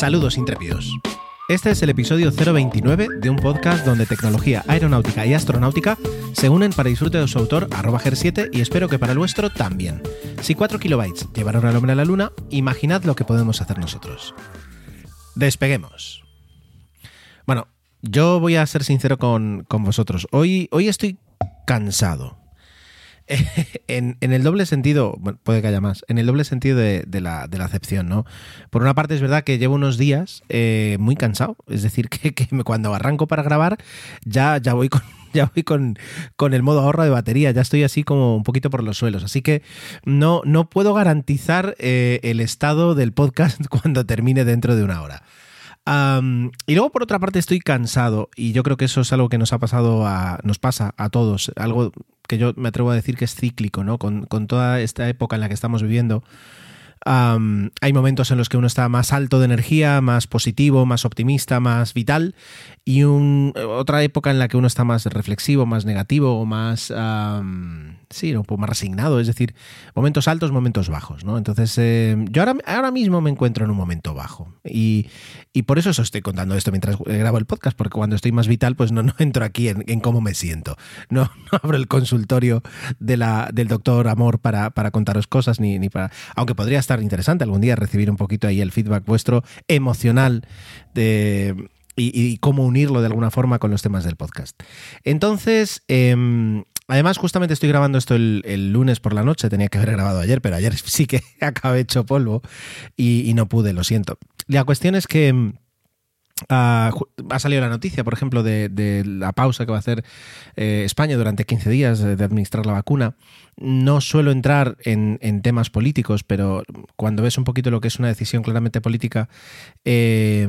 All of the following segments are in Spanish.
Saludos intrépidos. Este es el episodio 029 de un podcast donde tecnología aeronáutica y astronáutica se unen para disfrute de su autor, arroba GER7, y espero que para el vuestro también. Si 4 kilobytes llevaron al hombre a la luna, imaginad lo que podemos hacer nosotros. Despeguemos. Bueno, yo voy a ser sincero con, con vosotros. Hoy, hoy estoy cansado. en, el doble sentido, puede que haya más, en el doble sentido de, la, acepción, ¿no? Por una parte es verdad que llevo unos días eh, muy cansado, es decir, que, cuando arranco para grabar ya, ya voy con... Ya voy con, el modo ahorro de batería, ya estoy así como un poquito por los suelos. Así que no, no puedo garantizar eh, el estado del podcast cuando termine dentro de una hora y luego, por otra parte, estoy cansado y yo creo que eso es algo que nos ha pasado a, nos pasa a todos, algo que yo me atrevo a decir que es cíclico, ¿no? Con, con toda esta época en la que estamos viviendo hay momentos en los que uno está más alto de energía, más positivo, más optimista, más vital, y otra época en la que uno está más reflexivo, más negativo o más, sí, un poco más resignado, es decir, momentos altos, momentos bajos, ¿no? Entonces, eh, yo ahora, ahora mismo me encuentro en un momento bajo y, por eso os estoy contando esto mientras grabo el podcast, porque cuando estoy más vital, pues no, no entro aquí en, cómo me siento, no, abro el consultorio de la, del doctor Amor para, para contaros cosas, ni, ni para, aunque podría estar interesante algún día recibir un poquito ahí el feedback vuestro emocional de, y, cómo unirlo de alguna forma con los temas del podcast. Entonces, em, además justamente estoy grabando esto el, lunes por la noche, tenía que haber grabado ayer, pero ayer sí que acabé hecho polvo y, y no pude, lo siento. La cuestión es que em, ha salido la noticia, por ejemplo, de, la pausa que va a hacer eh, España durante 15 días de, administrar la vacuna. No suelo entrar en, temas políticos, pero cuando ves un poquito lo que es una decisión claramente política, eh,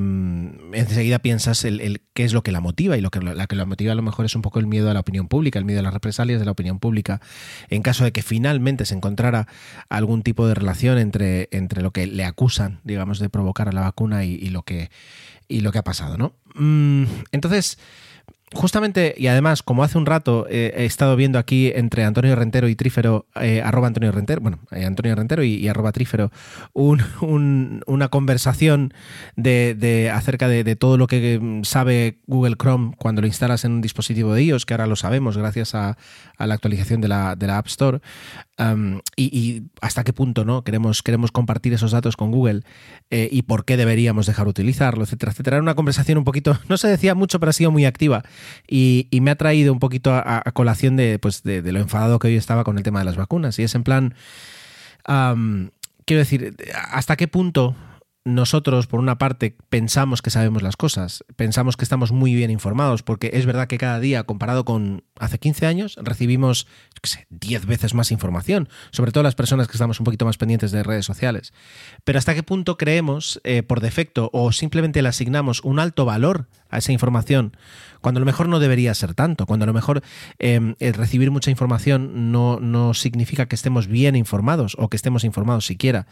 enseguida piensas el, qué es lo que la motiva y lo que la que la motiva a lo mejor es un poco el miedo a la opinión pública, el miedo a las represalias de la opinión pública, en caso de que finalmente se encontrara algún tipo de relación entre, entre lo que le acusan, digamos, de provocar a la vacuna y lo que y lo que ha pasado, ¿no? Mm, entonces, justamente, y además, como hace un rato eh, he estado viendo aquí entre Antonio Rentero y Trífero, eh, arroba Antonio Rentero, bueno, eh, Antonio Rentero y, arroba Trífero, una conversación de, acerca de, todo lo que sabe Google Chrome cuando lo instalas en un dispositivo de iOS, que ahora lo sabemos gracias a, la actualización de la, de App Store, y, hasta qué punto ¿no? queremos, queremos compartir esos datos con Google y por qué deberíamos dejar utilizarlo, etcétera, etcétera. Era una conversación un poquito, no se decía mucho, pero ha sido muy activa y, me ha traído un poquito a, colación pues, de, de, lo enfadado que hoy estaba con el tema de las vacunas. Y es en plan, quiero decir, ¿hasta qué punto nosotros, por una parte, pensamos que sabemos las cosas, pensamos que estamos muy bien informados, porque es verdad que cada día, comparado con hace 15 años, recibimos, yo sé, 10 veces más información, sobre todo las personas que estamos un poquito más pendientes de redes sociales. Pero hasta qué punto creemos, eh, por defecto, o simplemente le asignamos un alto valor a esa información, cuando a lo mejor no debería ser tanto, cuando a lo mejor em, recibir mucha información no, no significa que estemos bien informados o que estemos informados siquiera.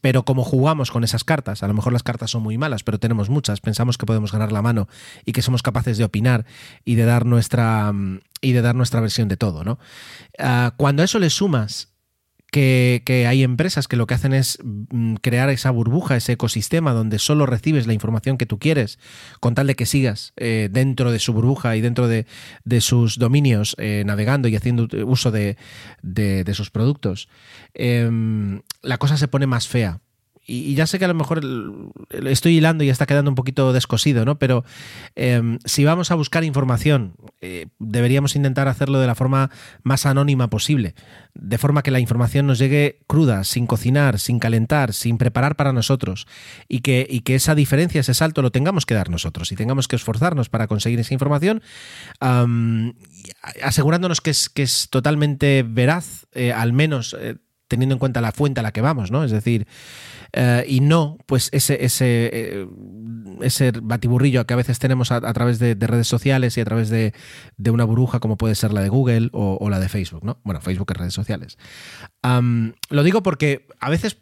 Pero como jugamos con esas cartas, a lo mejor las cartas son muy malas, pero tenemos muchas, pensamos que podemos ganar la mano y que somos capaces de opinar y de dar nuestra y de dar nuestra versión de todo, ¿no? Ah, cuando a eso le sumas que, hay empresas que lo que hacen es mm, crear esa burbuja, ese ecosistema donde solo recibes la información que tú quieres, con tal de que sigas eh, dentro de su burbuja y dentro de, sus dominios, eh, navegando y haciendo uso de, sus productos, em, la cosa se pone más fea. Y, ya sé que a lo mejor estoy hilando y está quedando un poquito descosido, ¿no? Pero em, si vamos a buscar información, eh, deberíamos intentar hacerlo de la forma más anónima posible, de forma que la información nos llegue cruda, sin cocinar, sin calentar, sin preparar para nosotros, y que, y que esa diferencia, ese salto, lo tengamos que dar nosotros y tengamos que esforzarnos para conseguir esa información, asegurándonos que es, que es totalmente veraz, eh, al menos eh, teniendo en cuenta la fuente a la que vamos, ¿no? Es decir, eh, y no, pues ese, ese, eh, ese batiburrillo que a veces tenemos a, través de, redes sociales y a través de, una burbuja como puede ser la de Google o, la de Facebook, ¿no? Bueno, Facebook es redes sociales. lo digo porque a veces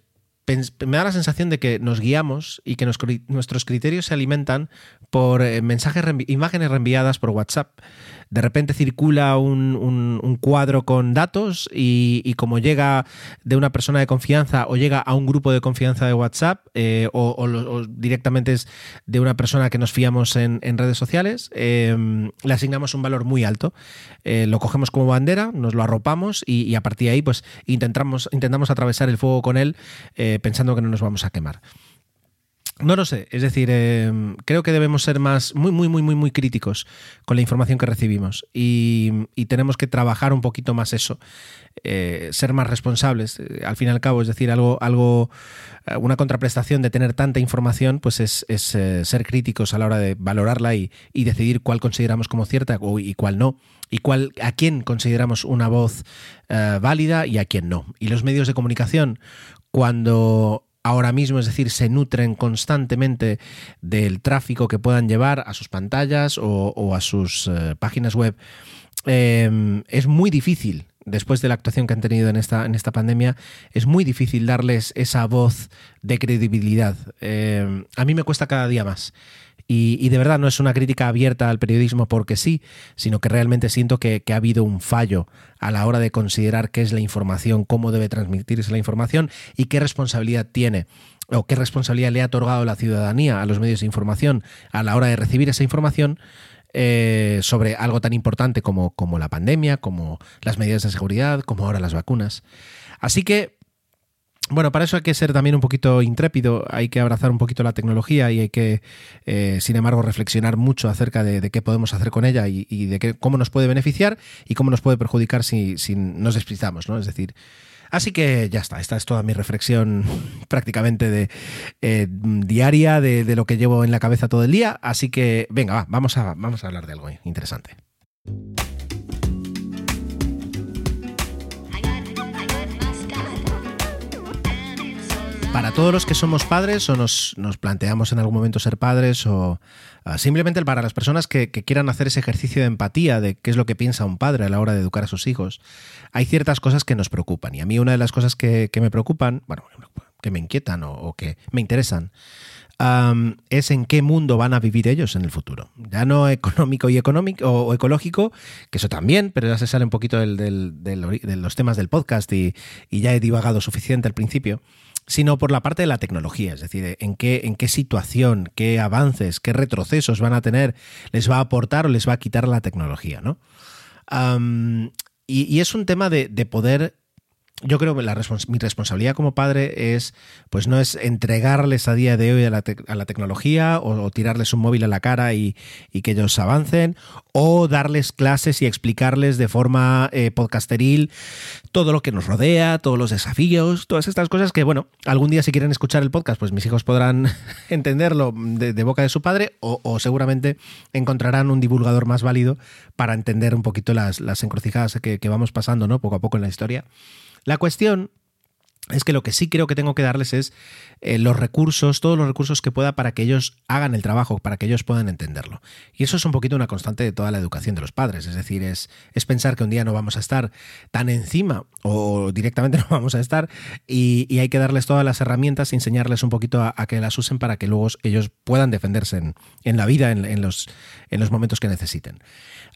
me da la sensación de que nos guiamos y que nuestros criterios se alimentan por eh, mensajes, imágenes reenviadas por WhatsApp de repente circula un, cuadro con datos y, como llega de una persona de confianza o llega a un grupo de confianza de WhatsApp eh, o, directamente es de una persona que nos fiamos en, redes sociales, em, le asignamos un valor muy alto. Eh, lo cogemos como bandera, nos lo arropamos y, a partir de ahí pues intentamos, intentamos atravesar el fuego con él eh, pensando que no nos vamos a quemar. No lo sé, es decir, em, creo que debemos ser más, muy, muy, muy, muy, muy críticos con la información que recibimos y, tenemos que trabajar un poquito más eso, eh, ser más responsables. Eh, al fin y al cabo, es decir, algo, algo, eh, una contraprestación de tener tanta información, pues es, ser críticos a la hora de valorarla y, decidir cuál consideramos como cierta y cuál no, y cuál, a quién consideramos una voz válida y a quién no. Y los medios de comunicación, cuando ahora mismo, es decir, se nutren constantemente del tráfico que puedan llevar a sus pantallas o, a sus eh, páginas web, em, es muy difícil. Después de la actuación que han tenido en esta, en esta pandemia, es muy difícil darles esa voz de credibilidad. Em, a mí me cuesta cada día más. Y, de verdad no es una crítica abierta al periodismo porque sí, sino que realmente siento que, ha habido un fallo a la hora de considerar qué es la información, cómo debe transmitirse la información y qué responsabilidad tiene o qué responsabilidad le ha otorgado la ciudadanía a los medios de información a la hora de recibir esa información eh, sobre algo tan importante como, como la pandemia, como las medidas de seguridad, como ahora las vacunas. Así que bueno, para eso hay que ser también un poquito intrépido, hay que abrazar un poquito la tecnología y hay que, eh, sin embargo, reflexionar mucho acerca de, qué podemos hacer con ella y, de cómo nos puede beneficiar y cómo nos puede perjudicar si, nos despistamos, ¿no? Es decir, Así que ya está, esta es toda mi reflexión prácticamente de eh, diaria de, lo que llevo en la cabeza todo el día. Así que venga, va, vamos a hablar de algo interesante. Para todos los que somos padres o nos, planteamos en algún momento ser padres o ah, simplemente para las personas que, quieran hacer ese ejercicio de empatía de qué es lo que piensa un padre a la hora de educar a sus hijos, hay ciertas cosas que nos preocupan. Y a mí una de las cosas que, me preocupan, bueno, que me inquietan o, que me interesan, es en qué mundo van a vivir ellos en el futuro. Ya no económico y económico o, ecológico, que eso también, pero ya se sale un poquito de los temas del podcast y ya he divagado suficiente al principio sino por la parte de la tecnología, es decir, en qué, en qué situación, qué avances, qué retrocesos van a tener, les va a aportar o les va a quitar la tecnología, ¿no? y, es un tema de, de poder yo creo que mi responsabilidad como padre es, pues no es entregarles a día de hoy a la, tecnología o, tirarles un móvil a la cara y, que ellos avancen, o darles clases y explicarles de forma eh, podcasteril todo lo que nos rodea, todos los desafíos, todas estas cosas que, bueno, algún día si quieren escuchar el podcast, pues mis hijos podrán entenderlo de, boca de su padre o, seguramente encontrarán un divulgador más válido para entender un poquito las, encrucijadas que, que vamos pasando, ¿no? Poco a poco en la historia. La cuestión es que lo que sí creo que tengo que darles es eh, los recursos, todos los recursos que pueda para que ellos hagan el trabajo, para que ellos puedan entenderlo. Y eso es un poquito una constante de toda la educación de los padres, es decir, es, es pensar que un día no vamos a estar tan encima o directamente no vamos a estar y, hay que darles todas las herramientas, enseñarles un poquito a, que las usen para que luego ellos puedan defenderse en, la vida, en, los, en los momentos que necesiten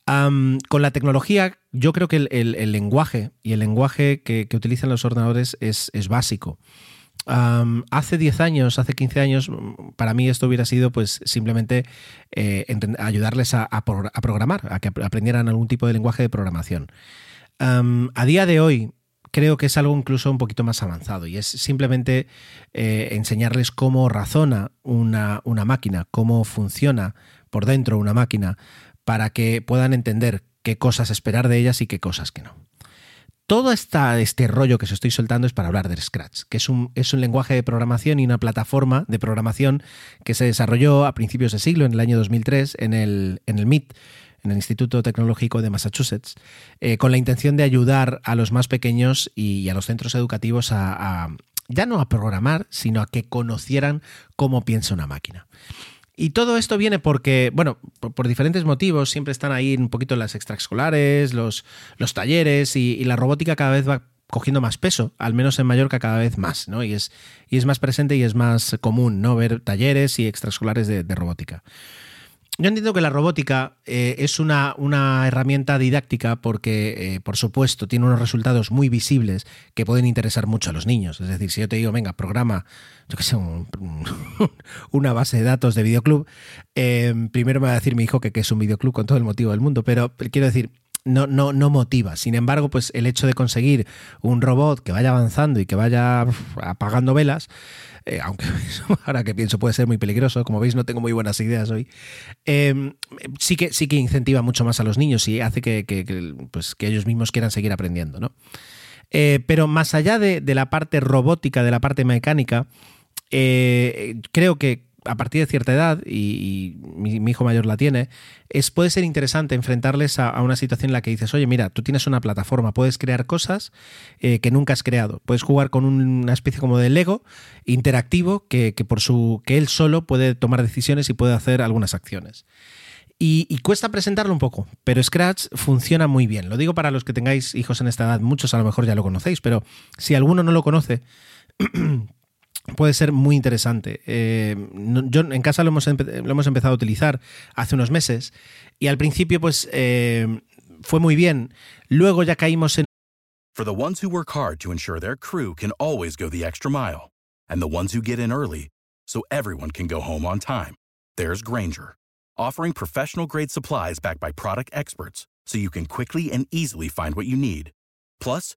con la tecnología, yo creo que el, lenguaje y el lenguaje que, utilizan los ordenadores es, básico. Hace 10 años, hace 15 años, para mí esto hubiera sido pues simplemente eh, ayudarles a, programar, a que aprendieran algún tipo de lenguaje de programación. a día de hoy, creo que es algo incluso un poquito más avanzado y es simplemente eh, enseñarles cómo razona una, una máquina, cómo funciona por dentro una máquina, para que puedan entender qué cosas esperar de ellas y qué cosas que no. Todo este rollo que os estoy soltando es para hablar del Scratch, que es un, es un lenguaje de programación y una plataforma de programación que se desarrolló a principios de siglo, en el año 2003, en el, en el MIT, en el Instituto Tecnológico de Massachusetts, eh, con la intención de ayudar a los más pequeños y, a los centros educativos a, ya no a programar, sino a que conocieran cómo piensa una máquina. Y todo esto viene porque, bueno, por, diferentes motivos, siempre están ahí un poquito las extraescolares, los, los talleres y, la robótica cada vez va cogiendo más peso, al menos en Mallorca cada vez más, ¿no? Y es, y es más presente y es más común, ¿no? Ver talleres y extraescolares de robótica. Yo entiendo que la robótica eh, es una, una, herramienta didáctica porque, eh, por supuesto, tiene unos resultados muy visibles que pueden interesar mucho a los niños. Es decir, si yo te digo, venga, programa, yo que sé, una base de datos de videoclub, eh, primero me va a decir mi hijo que, que es un videoclub con todo el motivo del mundo, pero quiero decir, no, no, no motiva. Sin embargo, pues el hecho de conseguir un robot que vaya avanzando y que vaya apagando velas, eh, aunque ahora que pienso puede ser muy peligroso, como veis no tengo muy buenas ideas hoy, em, sí, que, sí que incentiva mucho más a los niños y hace que, pues, que ellos mismos quieran seguir aprendiendo. ¿no? Eh, pero más allá de, la parte robótica, de la parte mecánica, eh, creo que a partir de cierta edad, y, mi, hijo mayor la tiene, es, puede ser interesante enfrentarles a, una situación en la que dices, oye, mira, tú tienes una plataforma, puedes crear cosas eh, que nunca has creado. Puedes jugar con una especie como de Lego interactivo que, por su. que él solo puede tomar decisiones y puede hacer algunas acciones. Y, cuesta presentarlo un poco, pero Scratch funciona muy bien. Lo digo para los que tengáis hijos en esta edad, muchos a lo mejor ya lo conocéis, pero si alguno no lo conoce, puede ser muy interesante. Eh, yo en casa lo hemos, lo hemos, empezado a utilizar hace unos meses y al principio pues eh, fue muy bien. Luego ya caímos en... For the ones who work hard to ensure their crew can always go the extra mile and the ones who get in early so everyone can go home on time. There's Granger, offering professional grade supplies backed by product experts so you can quickly and easily find what you need. Plus,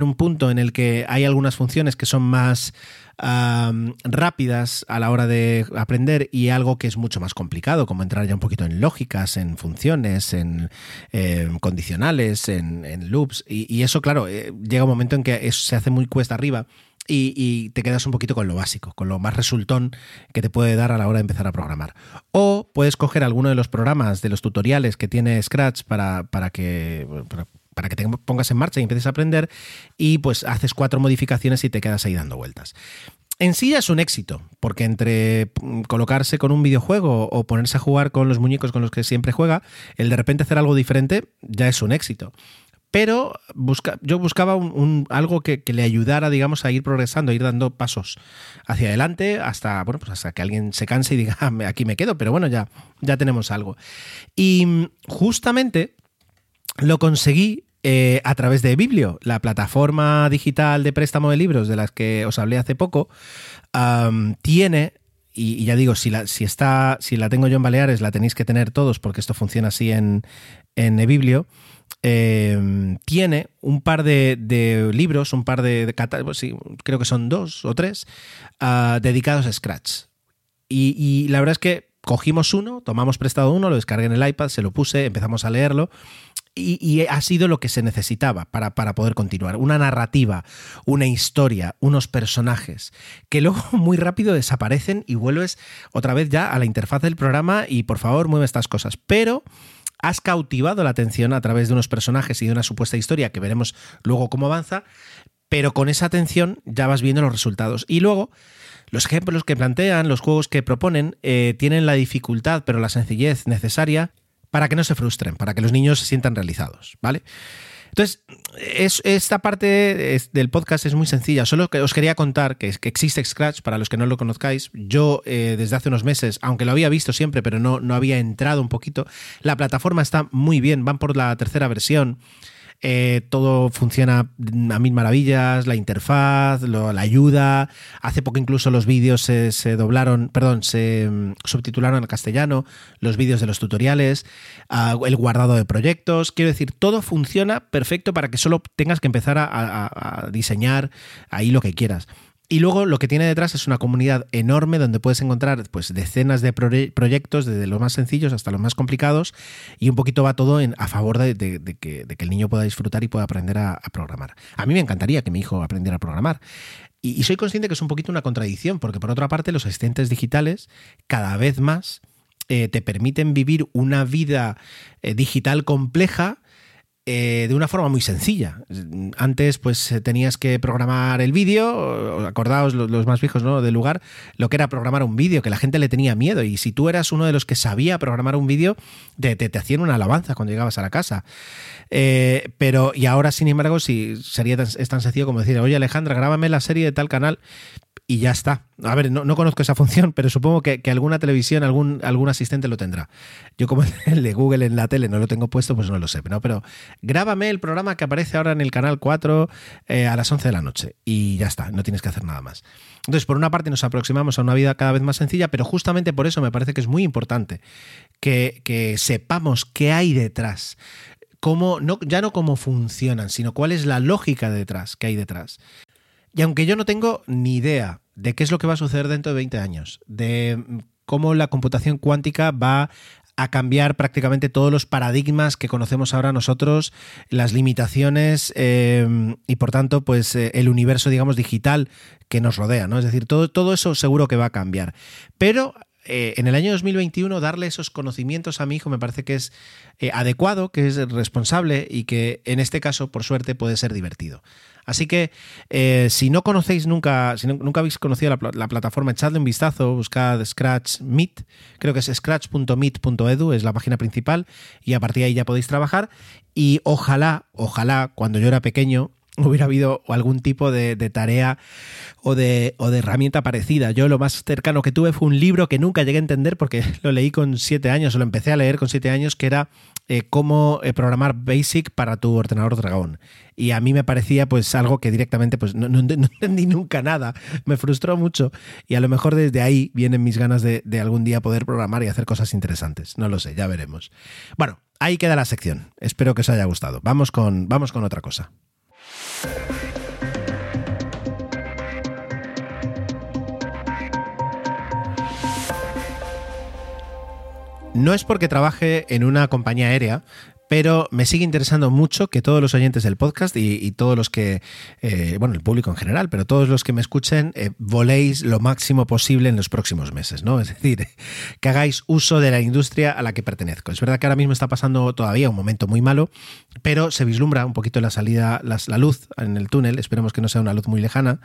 Un punto en el que hay algunas funciones que son más rápidas a la hora de aprender y algo que es mucho más complicado, como entrar ya un poquito en lógicas, en funciones, en condicionales, en, loops. Y, eso, claro, eh, llega un momento en que se hace muy cuesta arriba. Y, te quedas un poquito con lo básico, con lo más resultón que te puede dar a la hora de empezar a programar. O puedes coger alguno de los programas, de los tutoriales que tiene Scratch para, para que para que te pongas en marcha y empieces a aprender y pues haces cuatro modificaciones y te quedas ahí dando vueltas. En sí ya es un éxito, porque entre mm, colocarse con un videojuego o ponerse a jugar con los muñecos con los que siempre juega, el de repente hacer algo diferente ya es un éxito pero busca, yo buscaba un, algo que, le ayudara, digamos, a ir progresando, a ir dando pasos hacia adelante hasta, bueno, pues hasta que alguien se canse y diga, ah, aquí me quedo, pero bueno, ya, ya tenemos algo. Y mm, justamente lo conseguí eh, a través de Biblio, la plataforma digital de préstamo de libros de las que os hablé hace poco, tiene y, ya digo, si la, si está, si la tengo yo en Baleares, la tenéis que tener todos, porque esto funciona así en, en eBiblio. Eh, tiene un par de, libros, un par de, sí, creo que son dos o tres, ah, dedicados a Scratch. Y, y, la verdad es que cogimos uno, tomamos prestado uno, lo descargué en el iPad, se lo puse, empezamos a leerlo y, ha sido lo que se necesitaba para, para, poder continuar. Una narrativa, una historia, unos personajes que luego muy rápido desaparecen y vuelves otra vez ya a la interfaz del programa y por favor mueve estas cosas. Pero has cautivado la atención a través de unos personajes y de una supuesta historia que veremos luego cómo avanza, pero con esa atención ya vas viendo los resultados. Y luego... Los ejemplos que plantean, los juegos que proponen, eh, tienen la dificultad, pero la sencillez necesaria para que no se frustren, para que los niños se sientan realizados, ¿vale? Entonces, es, esta parte del podcast es muy sencilla. Solo que os quería contar que, existe Scratch, para los que no lo conozcáis. Yo, eh, desde hace unos meses, aunque lo había visto siempre, pero no, no había entrado un poquito, la plataforma está muy bien, van por la tercera versión. Eh, todo funciona a mil maravillas, la interfaz, la ayuda. Hace poco incluso los vídeos se, doblaron, perdón, se mm, subtitularon al castellano, los vídeos de los tutoriales, el guardado de proyectos. Quiero decir, todo funciona perfecto para que solo tengas que empezar a diseñar ahí lo que quieras. Y luego lo que tiene detrás es una comunidad enorme donde puedes encontrar pues, decenas de proyectos, desde los más sencillos hasta los más complicados, y un poquito va todo en, a favor de, que, el niño pueda disfrutar y pueda aprender a, programar. A mí me encantaría que mi hijo aprendiera a programar. Y, soy consciente que es un poquito una contradicción, porque por otra parte los asistentes digitales cada vez más eh, te permiten vivir una vida eh, digital compleja eh, de una forma muy sencilla. Antes, pues eh, tenías que programar el vídeo, acordaos los, más viejos ¿no? del lugar, lo que era programar un vídeo, que la gente le tenía miedo. Y si tú eras uno de los que sabía programar un vídeo, te, te, hacían una alabanza cuando llegabas a la casa. Eh, pero, y ahora, sin embargo, si sería tan sencillo como decir, oye Alejandra, grábame la serie de tal canal y ya está. A ver, no, conozco esa función, pero supongo que, alguna televisión, algún, algún asistente lo tendrá. Yo como el de Google en la tele no lo tengo puesto, pues no lo sé. ¿no? Pero grábame el programa que aparece ahora en el canal 4 eh, a las 11 de la noche y ya está, no tienes que hacer nada más. Entonces, por una parte nos aproximamos a una vida cada vez más sencilla, pero justamente por eso me parece que es muy importante que, sepamos qué hay detrás. Cómo, ya no cómo funcionan, sino cuál es la lógica detrás que hay detrás. Y aunque yo no tengo ni idea de qué es lo que va a suceder dentro de 20 años, de cómo la computación cuántica va a cambiar prácticamente todos los paradigmas que conocemos ahora nosotros, las limitaciones eh, y por tanto, pues eh, el universo, digamos, digital que nos rodea, ¿no? Es decir, todo, todo eso seguro que va a cambiar. Pero eh, en el año 2021 darle esos conocimientos a mi hijo me parece que es adecuado, que es responsable y que en este caso, por suerte, puede ser divertido. Así que eh, si no conocéis nunca, si nunca habéis conocido la, plataforma, echadle un vistazo, buscad Scratch Meet, creo que es scratch.meet.edu, es la página principal, y a partir de ahí ya podéis trabajar. Y ojalá, ojalá, cuando yo era pequeño, hubiera habido algún tipo de, tarea o de, o de, herramienta parecida. Yo lo más cercano que tuve fue un libro que nunca llegué a entender porque lo leí con siete años, o lo empecé a leer con siete años, que era eh, cómo eh, programar BASIC para tu ordenador Dragón. Y a mí me parecía pues algo que directamente pues no, entendí nunca nada. Me frustró mucho y a lo mejor desde ahí vienen mis ganas de, de algún día poder programar y hacer cosas interesantes. No lo sé, ya veremos. Bueno, ahí queda la sección. Espero que os haya gustado. Vamos con, vamos con otra cosa. No es porque trabaje en una compañía aérea, pero me sigue interesando mucho que todos los oyentes del podcast y, todos los que, eh, bueno, el público en general, pero todos los que me escuchen, eh, voléis lo máximo posible en los próximos meses, ¿no? Es decir, que hagáis uso de la industria a la que pertenezco. Es verdad que ahora mismo está pasando todavía un momento muy malo, pero se vislumbra un poquito la salida, la, luz en el túnel, esperemos que no sea una luz muy lejana,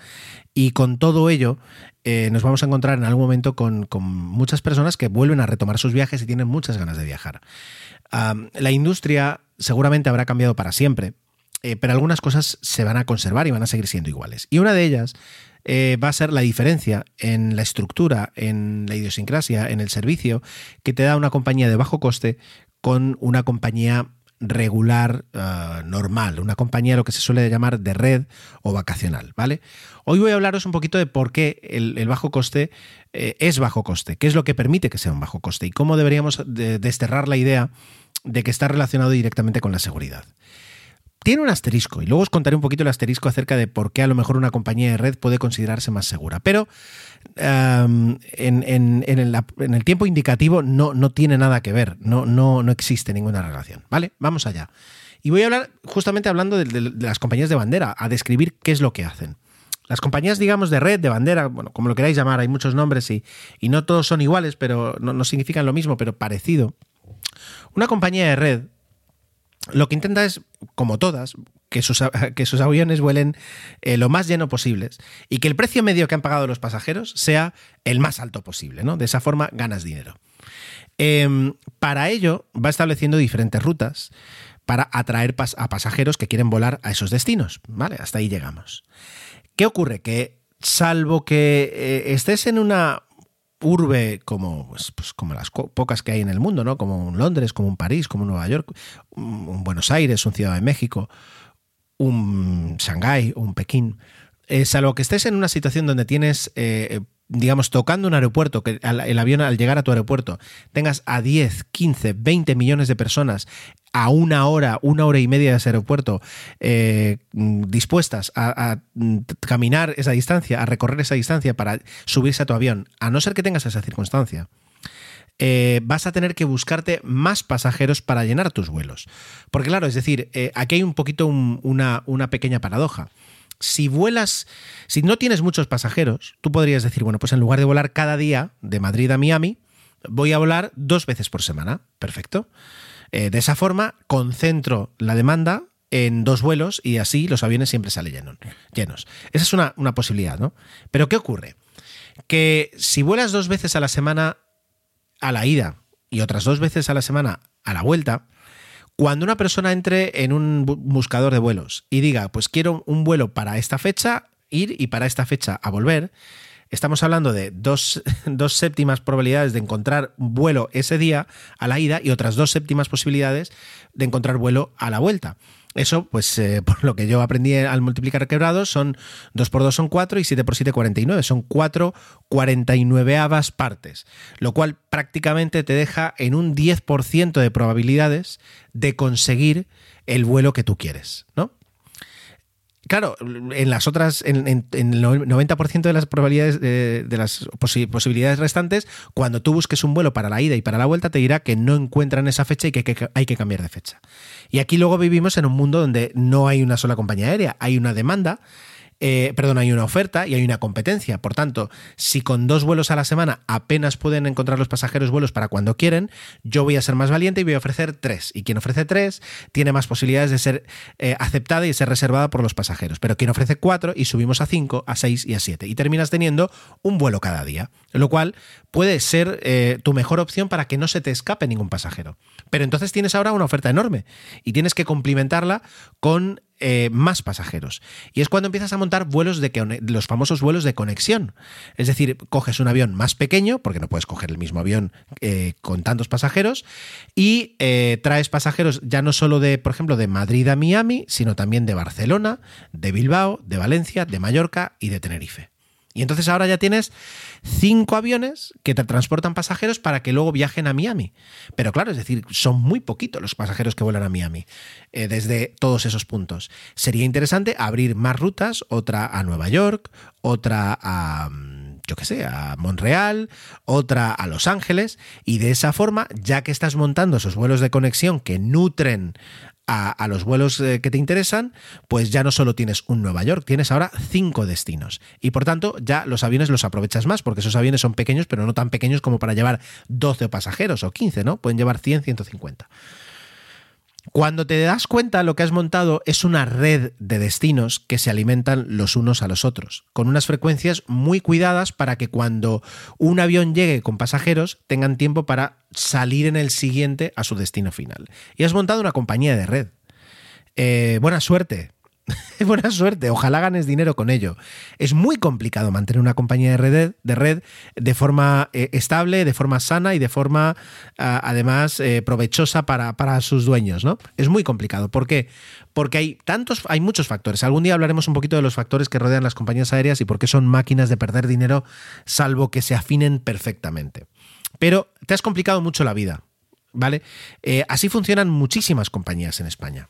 y con todo ello eh, nos vamos a encontrar en algún momento con, muchas personas que vuelven a retomar sus viajes y tienen muchas ganas de viajar la industria seguramente habrá cambiado para siempre, eh, pero algunas cosas se van a conservar y van a seguir siendo iguales. Y una de ellas eh, va a ser la diferencia en la estructura, en la idiosincrasia, en el servicio que te da una compañía de bajo coste con una compañía regular, ah, normal, una compañía lo que se suele llamar de red o vacacional, ¿vale? Hoy voy a hablaros un poquito de por qué el, bajo coste eh, es bajo coste, qué es lo que permite que sea un bajo coste y cómo deberíamos desterrar la idea de que está relacionado directamente con la seguridad. Tiene un asterisco y luego os contaré un poquito el asterisco acerca de por qué a lo mejor una compañía de red puede considerarse más segura. Pero en, el, tiempo indicativo no, no tiene nada que ver, no, no, no existe ninguna relación. ¿Vale? Vamos allá. Y voy a hablar justamente hablando de, las compañías de bandera, a describir qué es lo que hacen. Las compañías, digamos, de red, de bandera, bueno, como lo queráis llamar, hay muchos nombres y, y no todos son iguales, pero no, no significan lo mismo, pero parecido. Una compañía de red lo que intenta es, como todas, que sus, aviones vuelen eh, lo más lleno posibles y que el precio medio que han pagado los pasajeros sea el más alto posible. ¿no? De esa forma ganas dinero. Em, para ello va estableciendo diferentes rutas para atraer a pasajeros que quieren volar a esos destinos. ¿Vale? Hasta ahí llegamos. ¿Qué ocurre? Que salvo que eh, estés en una urbe como, pues, pues como las pocas que hay en el mundo, ¿no? Como un Londres, como un París, como un Nueva York, un Buenos Aires, un Ciudad de México, un Shanghái, un Pekín. Eh, salvo que estés en una situación donde tienes eh, digamos, tocando un aeropuerto, que el avión al llegar a tu aeropuerto tengas a 10, 15, 20 millones de personas a una hora, una hora y media de ese aeropuerto eh, dispuestas a, caminar esa distancia, a recorrer esa distancia para subirse a tu avión, a no ser que tengas esa circunstancia. Eh, vas a tener que buscarte más pasajeros para llenar tus vuelos. Porque claro, es decir, eh, aquí hay un poquito una, una pequeña paradoja si vuelas, si no tienes muchos pasajeros, tú podrías decir, bueno, pues en lugar de volar cada día de Madrid a Miami, voy a volar dos veces por semana. Perfecto. Eh, de esa forma, concentro la demanda en dos vuelos y así los aviones siempre salen llenos. Esa es una, una posibilidad, ¿no? Pero ¿qué ocurre? Que si vuelas dos veces a la semana a la ida y otras dos veces a la semana a la vuelta, cuando una persona entre en un buscador de vuelos y diga, pues quiero un vuelo para esta fecha, ir y para esta fecha a volver, estamos hablando de dos, dos, séptimas probabilidades de encontrar vuelo ese día a la ida y otras dos séptimas posibilidades de encontrar vuelo a la vuelta. Eso, pues eh, por lo que yo aprendí al multiplicar quebrados, son 2 por 2 son 4 y 7 por 7 49. Son 4 49 avas partes, lo cual prácticamente te deja en un 10% de probabilidades de conseguir el vuelo que tú quieres, ¿no? Claro, en las otras, en, el 90% de las probabilidades, de, las posibilidades restantes, cuando tú busques un vuelo para la ida y para la vuelta, te dirá que no encuentran esa fecha y que hay que cambiar de fecha. Y aquí luego vivimos en un mundo donde no hay una sola compañía aérea, hay una demanda eh, perdón, hay una oferta y hay una competencia. Por tanto, si con dos vuelos a la semana apenas pueden encontrar los pasajeros vuelos para cuando quieren, yo voy a ser más valiente y voy a ofrecer tres. Y quien ofrece tres tiene más posibilidades de ser eh, aceptada y ser reservada por los pasajeros. Pero quien ofrece cuatro y subimos a cinco, a seis y a siete. Y terminas teniendo un vuelo cada día. Lo cual puede ser eh, tu mejor opción para que no se te escape ningún pasajero. Pero entonces tienes ahora una oferta enorme y tienes que complementarla con eh, más pasajeros. Y es cuando empiezas a montar vuelos de los famosos vuelos de conexión. Es decir, coges un avión más pequeño, porque no puedes coger el mismo avión eh, con tantos pasajeros, y eh, traes pasajeros ya no solo de, por ejemplo, de Madrid a Miami, sino también de Barcelona, de Bilbao, de Valencia, de Mallorca y de Tenerife. Y entonces ahora ya tienes cinco aviones que te transportan pasajeros para que luego viajen a Miami. Pero claro, es decir, son muy poquitos los pasajeros que vuelan a Miami eh, desde todos esos puntos. Sería interesante abrir más rutas, otra a Nueva York, otra a mm, yo qué sé, a Montreal, otra a Los Ángeles, y de esa forma, ya que estás montando esos vuelos de conexión que nutren a, los vuelos eh, que te interesan, pues ya no solo tienes un Nueva York, tienes ahora cinco destinos. Y por tanto, ya los aviones los aprovechas más, porque esos aviones son pequeños, pero no tan pequeños como para llevar 12 pasajeros o 15, ¿no? Pueden llevar 100, 150. Cuando te das cuenta, lo que has montado es una red de destinos que se alimentan los unos a los otros, con unas frecuencias muy cuidadas para que cuando un avión llegue con pasajeros tengan tiempo para salir en el siguiente a su destino final. Y has montado una compañía de red. Eh, buena suerte, Buena suerte, ojalá ganes dinero con ello. Es muy complicado mantener una compañía de red de, forma eh, estable, de forma sana y de forma ah, además eh, provechosa para, para, sus dueños, ¿no? Es muy complicado. ¿Por qué? Porque hay tantos, hay muchos factores. Algún día hablaremos un poquito de los factores que rodean las compañías aéreas y por qué son máquinas de perder dinero, salvo que se afinen perfectamente. Pero te has complicado mucho la vida, ¿vale? Eh, así funcionan muchísimas compañías en España.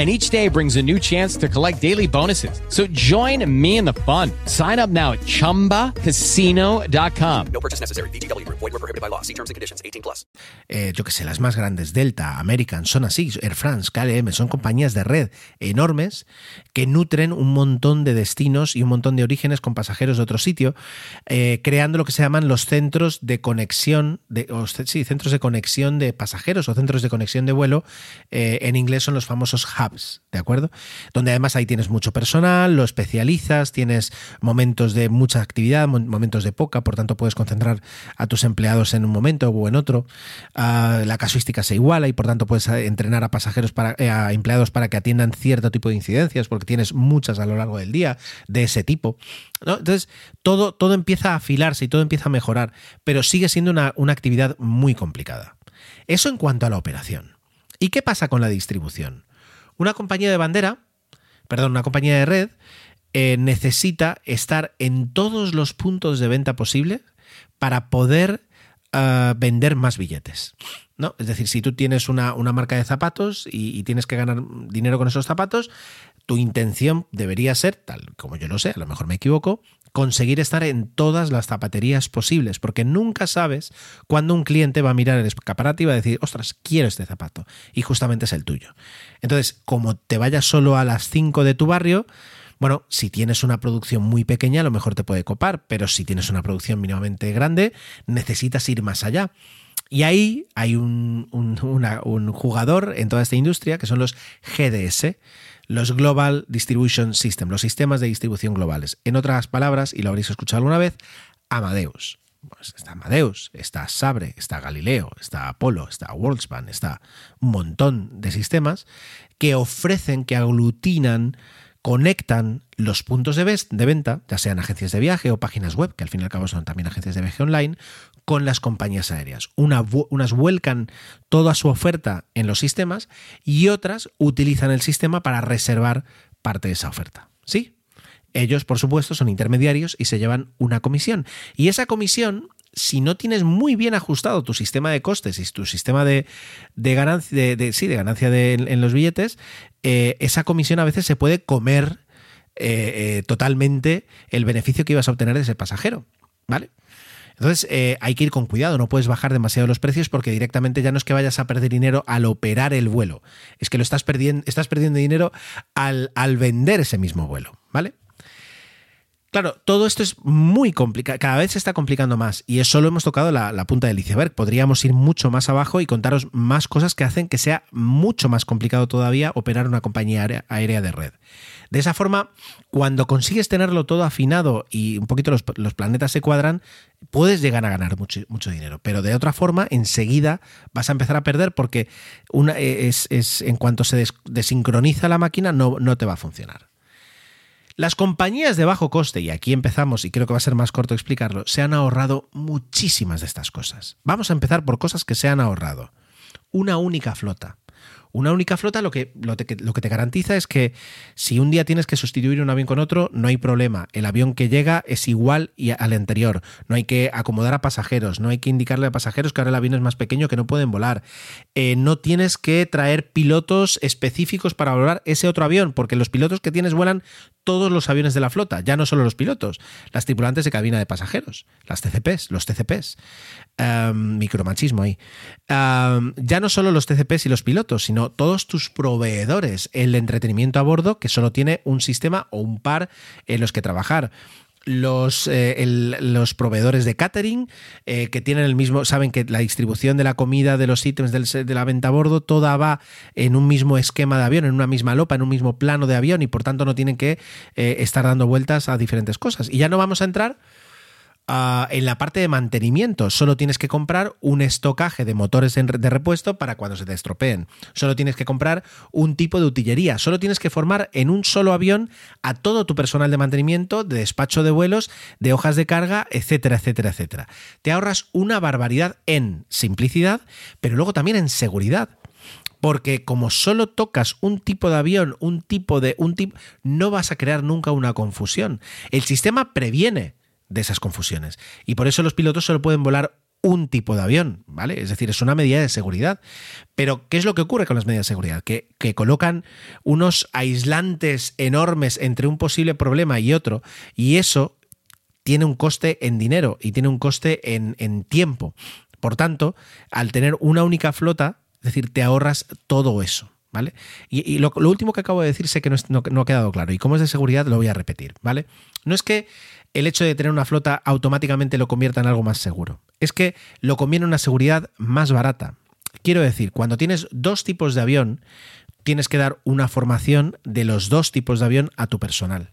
and each day brings a new chance to collect daily bonuses. So join me in the fun. Sign up now at ChumbaCasino.com. No purchase necessary. BGW. Void were prohibited by law. See terms and conditions. 18 plus. eh, yo que sé, las más grandes, Delta, American, son así, Air France, KLM, son compañías de red enormes que nutren un montón de destinos y un montón de orígenes con pasajeros de otro sitio, eh, creando lo que se llaman los centros de conexión, de, o, sí, centros de conexión de pasajeros o centros de conexión de vuelo, eh, en inglés son los famosos hubs, ¿de acuerdo? Donde además ahí tienes mucho personal, lo especializas, tienes momentos de mucha actividad, mo- momentos de poca, por tanto puedes concentrar a tus empleados en un momento o en otro. Ah, la casuística se iguala y por tanto puedes eh, entrenar a pasajeros para eh, a empleados para que atiendan cierto tipo de incidencias porque tienes muchas a lo largo del día de ese tipo. Entonces, todo, todo empieza a afilarse y todo empieza a mejorar, pero sigue siendo una, una actividad muy complicada. Eso en cuanto a la operación. ¿Y qué pasa con la distribución? Una compañía de bandera, perdón, una compañía de red, eh, necesita estar en todos los puntos de venta posible para poder ah, vender más billetes. ¿no? Es decir, si tú tienes una, una marca de zapatos y tienes que ganar dinero con esos zapatos, tu intención debería ser, tal como yo lo sé, a lo mejor me equivoco, conseguir estar en todas las zapaterías posibles, porque nunca sabes cuándo un cliente va a mirar el escaparate y va a decir, ostras, quiero este zapato, y justamente es el tuyo. Entonces, como te vayas solo a las 5 de tu barrio, bueno, si tienes una producción muy pequeña, a lo mejor te puede copar, pero si tienes una producción mínimamente grande, necesitas ir más allá. Y ahí hay un, un- jugador en toda esta industria que son los GDS, los Global Distribution System, los sistemas de distribución globales. En otras palabras, y lo habréis escuchado alguna vez, Amadeus. Pues está Amadeus, está Sabre, está Galileo, está Apollo, está Worldspan, está un montón de sistemas que ofrecen, que aglutinan, conectan los puntos de venta, ya sean agencias de viaje o páginas web, que al fin y al cabo son también agencias de viaje online, con las compañías aéreas. Unas vuelcan toda su oferta en los sistemas y otras utilizan el sistema para reservar parte de esa oferta. ¿Sí? Ellos, por supuesto, son intermediarios y se llevan una comisión. Y esa comisión, si no tienes muy bien ajustado tu sistema de costes y tu sistema de, de ganancia, de, sí, de ganancia en los billetes, eh, esa comisión a veces se puede comer eh, eh, totalmente el beneficio que ibas a obtener de ese pasajero. ¿Vale? Entonces eh, hay que ir con cuidado, no puedes bajar demasiado los precios porque directamente ya no es que vayas a perder dinero al operar el vuelo, es que lo estás perdiendo, estás perdiendo dinero al, al vender ese mismo vuelo, ¿vale? Claro, todo esto es muy complicado, cada vez se está complicando más y solo hemos tocado la, punta del iceberg. Podríamos ir mucho más abajo y contaros más cosas que hacen que sea mucho más complicado todavía operar una compañía aérea, de red. De esa forma, cuando consigues tenerlo todo afinado y un poquito los, planetas se cuadran, puedes llegar a ganar mucho, dinero. Pero de otra forma, enseguida vas a empezar a perder porque una, es, es- en cuanto se des- desincroniza la máquina no, no te va a funcionar. Las compañías de bajo coste, y aquí empezamos, y creo que va a ser más corto explicarlo, se han ahorrado muchísimas de estas cosas. Vamos a empezar por cosas que se han ahorrado. Una única flota. Una única flota lo que, lo, te- que te garantiza es que si un día tienes que sustituir un avión con otro, no hay problema. El avión que llega es igual al anterior. No hay que acomodar a pasajeros, no hay que indicarle a pasajeros que ahora el avión es más pequeño que no pueden volar. Eh, no tienes que traer pilotos específicos para volar ese otro avión, porque los pilotos que tienes vuelan todos los aviones de la flota, ya no solo los pilotos, las tripulantes de cabina de pasajeros, las TCPs, los TCPs. Um, micromachismo ahí. Um, ya no solo los TCPs y los pilotos, sino todos tus proveedores, el entretenimiento a bordo, que solo tiene un sistema o un par en los que trabajar. Los, eh, los proveedores de catering eh, que tienen el mismo, saben que la distribución de la comida, de los ítems del de la venta a bordo, toda va en un mismo esquema de avión, en una misma lopa, en un mismo plano de avión y por tanto no tienen que eh, estar dando vueltas a diferentes cosas. Y ya no vamos a entrar En la parte de mantenimiento, solo tienes que comprar un estocaje de motores de repuesto para cuando se te estropeen. Solo tienes que comprar un tipo de utillería. Solo tienes que formar en un solo avión a todo tu personal de mantenimiento, de despacho de vuelos, de hojas de carga, etcétera, etcétera, etcétera. Te ahorras una barbaridad en simplicidad, pero luego también en seguridad. Porque como solo tocas un tipo de avión, un tipo de un tipo, no vas a crear nunca una confusión. El sistema previene de esas confusiones y por eso los pilotos solo pueden volar un tipo de avión, ¿vale? Es decir, es una medida de seguridad. Pero, ¿qué es lo que ocurre con las medidas de seguridad? Que, que colocan unos aislantes enormes entre un posible problema y otro, y eso tiene un coste en dinero y tiene un coste en, en tiempo. Por tanto, al tener una única flota, es decir, te ahorras todo eso. ¿Vale? Y, lo, último que acabo de decir sé que no, no, no, ha quedado claro. Y como es de seguridad, lo voy a repetir, ¿vale? No es que el hecho de tener una flota automáticamente lo convierta en algo más seguro. Es que lo conviene una seguridad más barata. Quiero decir, cuando tienes dos tipos de avión, tienes que dar una formación de los dos tipos de avión a tu personal.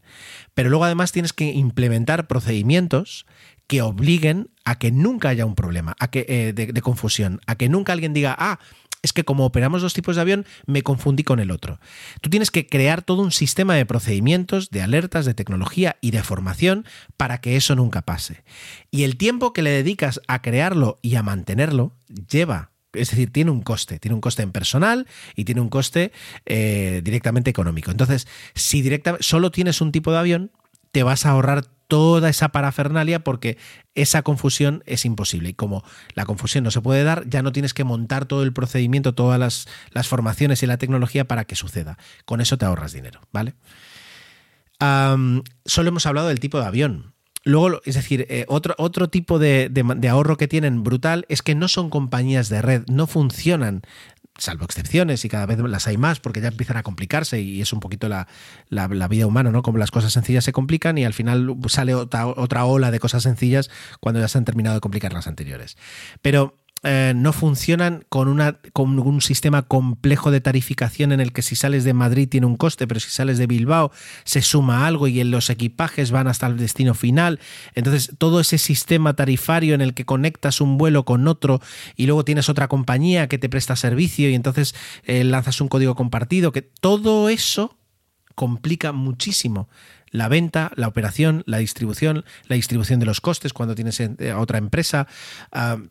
Pero luego además tienes que implementar procedimientos que obliguen a que nunca haya un problema a que, eh, de, de, confusión, a que nunca alguien diga, ah, es que como operamos dos tipos de avión, me confundí con el otro. Tú tienes que crear todo un sistema de procedimientos, de alertas, de tecnología y de formación para que eso nunca pase. Y el tiempo que le dedicas a crearlo y a mantenerlo lleva es decir, tiene un coste, tiene un coste en personal y tiene un coste eh, directamente económico. Entonces, si directamente solo tienes un tipo de avión, te vas a ahorrar toda esa parafernalia porque esa confusión es imposible. Y como la confusión no se puede dar, ya no tienes que montar todo el procedimiento, todas las, las formaciones y la tecnología para que suceda. Con eso te ahorras dinero, ¿vale? Solo hemos hablado del tipo de avión. Luego, es decir, eh, otro, otro tipo de, ahorro que tienen brutal es que no son compañías de red, no funcionan salvo excepciones y cada vez las hay más porque ya empiezan a complicarse y es un poquito la, la, vida humana, ¿no? Como las cosas sencillas se complican y al final sale otra, otra ola de cosas sencillas cuando ya se han terminado de complicar las anteriores. Pero eh, no funcionan con, una, con un sistema complejo de tarificación en el que si sales de Madrid tiene un coste, pero si sales de Bilbao se suma algo y en los equipajes van hasta el destino final. Entonces, todo ese sistema tarifario en el que conectas un vuelo con otro y luego tienes otra compañía que te presta servicio y entonces eh, lanzas un código compartido, que todo eso complica muchísimo la venta, la operación, la distribución, la distribución de los costes cuando tienes a otra empresa. Uh,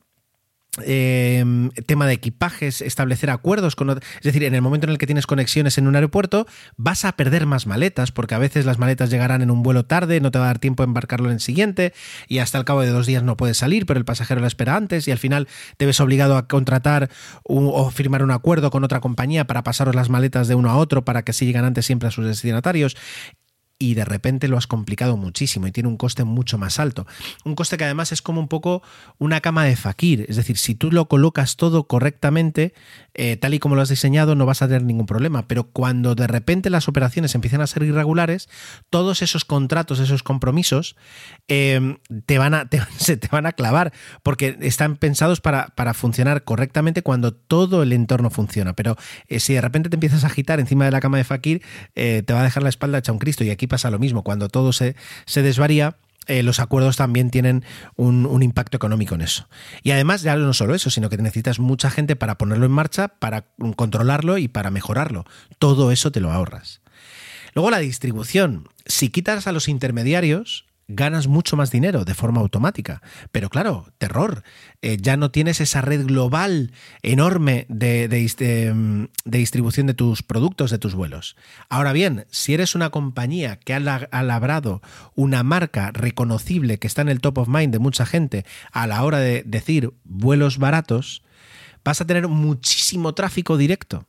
eh, tema de equipajes, establecer acuerdos con es decir, en el momento en el que tienes conexiones en un aeropuerto, vas a perder más maletas, porque a veces las maletas llegarán en un vuelo tarde, no te va a dar tiempo a embarcarlo en el siguiente, y hasta el cabo de dos días no puedes salir, pero el pasajero lo espera antes, y al final te ves obligado a contratar o firmar un acuerdo con otra compañía para pasaros las maletas de uno a otro para que así lleguen antes siempre a sus destinatarios y de repente lo has complicado muchísimo y tiene un coste mucho más alto. Un coste que además es como un poco una cama de fakir, es decir, si tú lo colocas todo correctamente, eh, tal y como lo has diseñado, no vas a tener ningún problema, pero cuando de repente las operaciones empiezan a ser irregulares, todos esos contratos, esos compromisos, eh, te, van a, te, se te van a clavar, porque están pensados para, para, funcionar correctamente cuando todo el entorno funciona, pero eh, si de repente te empiezas a agitar encima de la cama de fakir, te va a dejar la espalda hecha un Cristo. Y aquí pasa lo mismo, cuando todo se, se desvaría, eh, los acuerdos también tienen un, un, impacto económico en eso. Y además, ya no solo eso, sino que necesitas mucha gente para ponerlo en marcha, para controlarlo y para mejorarlo. Todo eso te lo ahorras. Luego la distribución. Si quitas a los intermediarios, ganas mucho más dinero de forma automática. Pero claro, terror, eh, ya no tienes esa red global enorme de, de, de, distribución de tus productos, de tus vuelos. Ahora bien, si eres una compañía que ha, ha, labrado una marca reconocible que está en el top of mind de mucha gente a la hora de decir vuelos baratos, vas a tener muchísimo tráfico directo.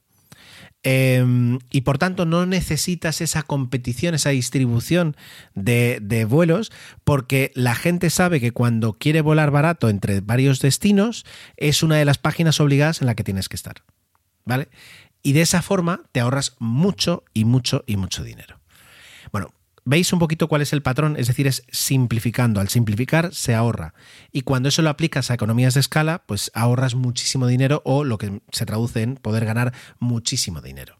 Eh, y por tanto no necesitas esa competición, esa distribución de, de, vuelos, porque la gente sabe que cuando quiere volar barato entre varios destinos, es una de las páginas obligadas en la que tienes que estar. ¿Vale? Y de esa forma te ahorras mucho y mucho y mucho dinero. ¿Veis un poquito cuál es el patrón? Es decir, es simplificando. Al simplificar se ahorra. Y cuando eso lo aplicas a economías de escala, pues ahorras muchísimo dinero o lo que se traduce en poder ganar muchísimo dinero.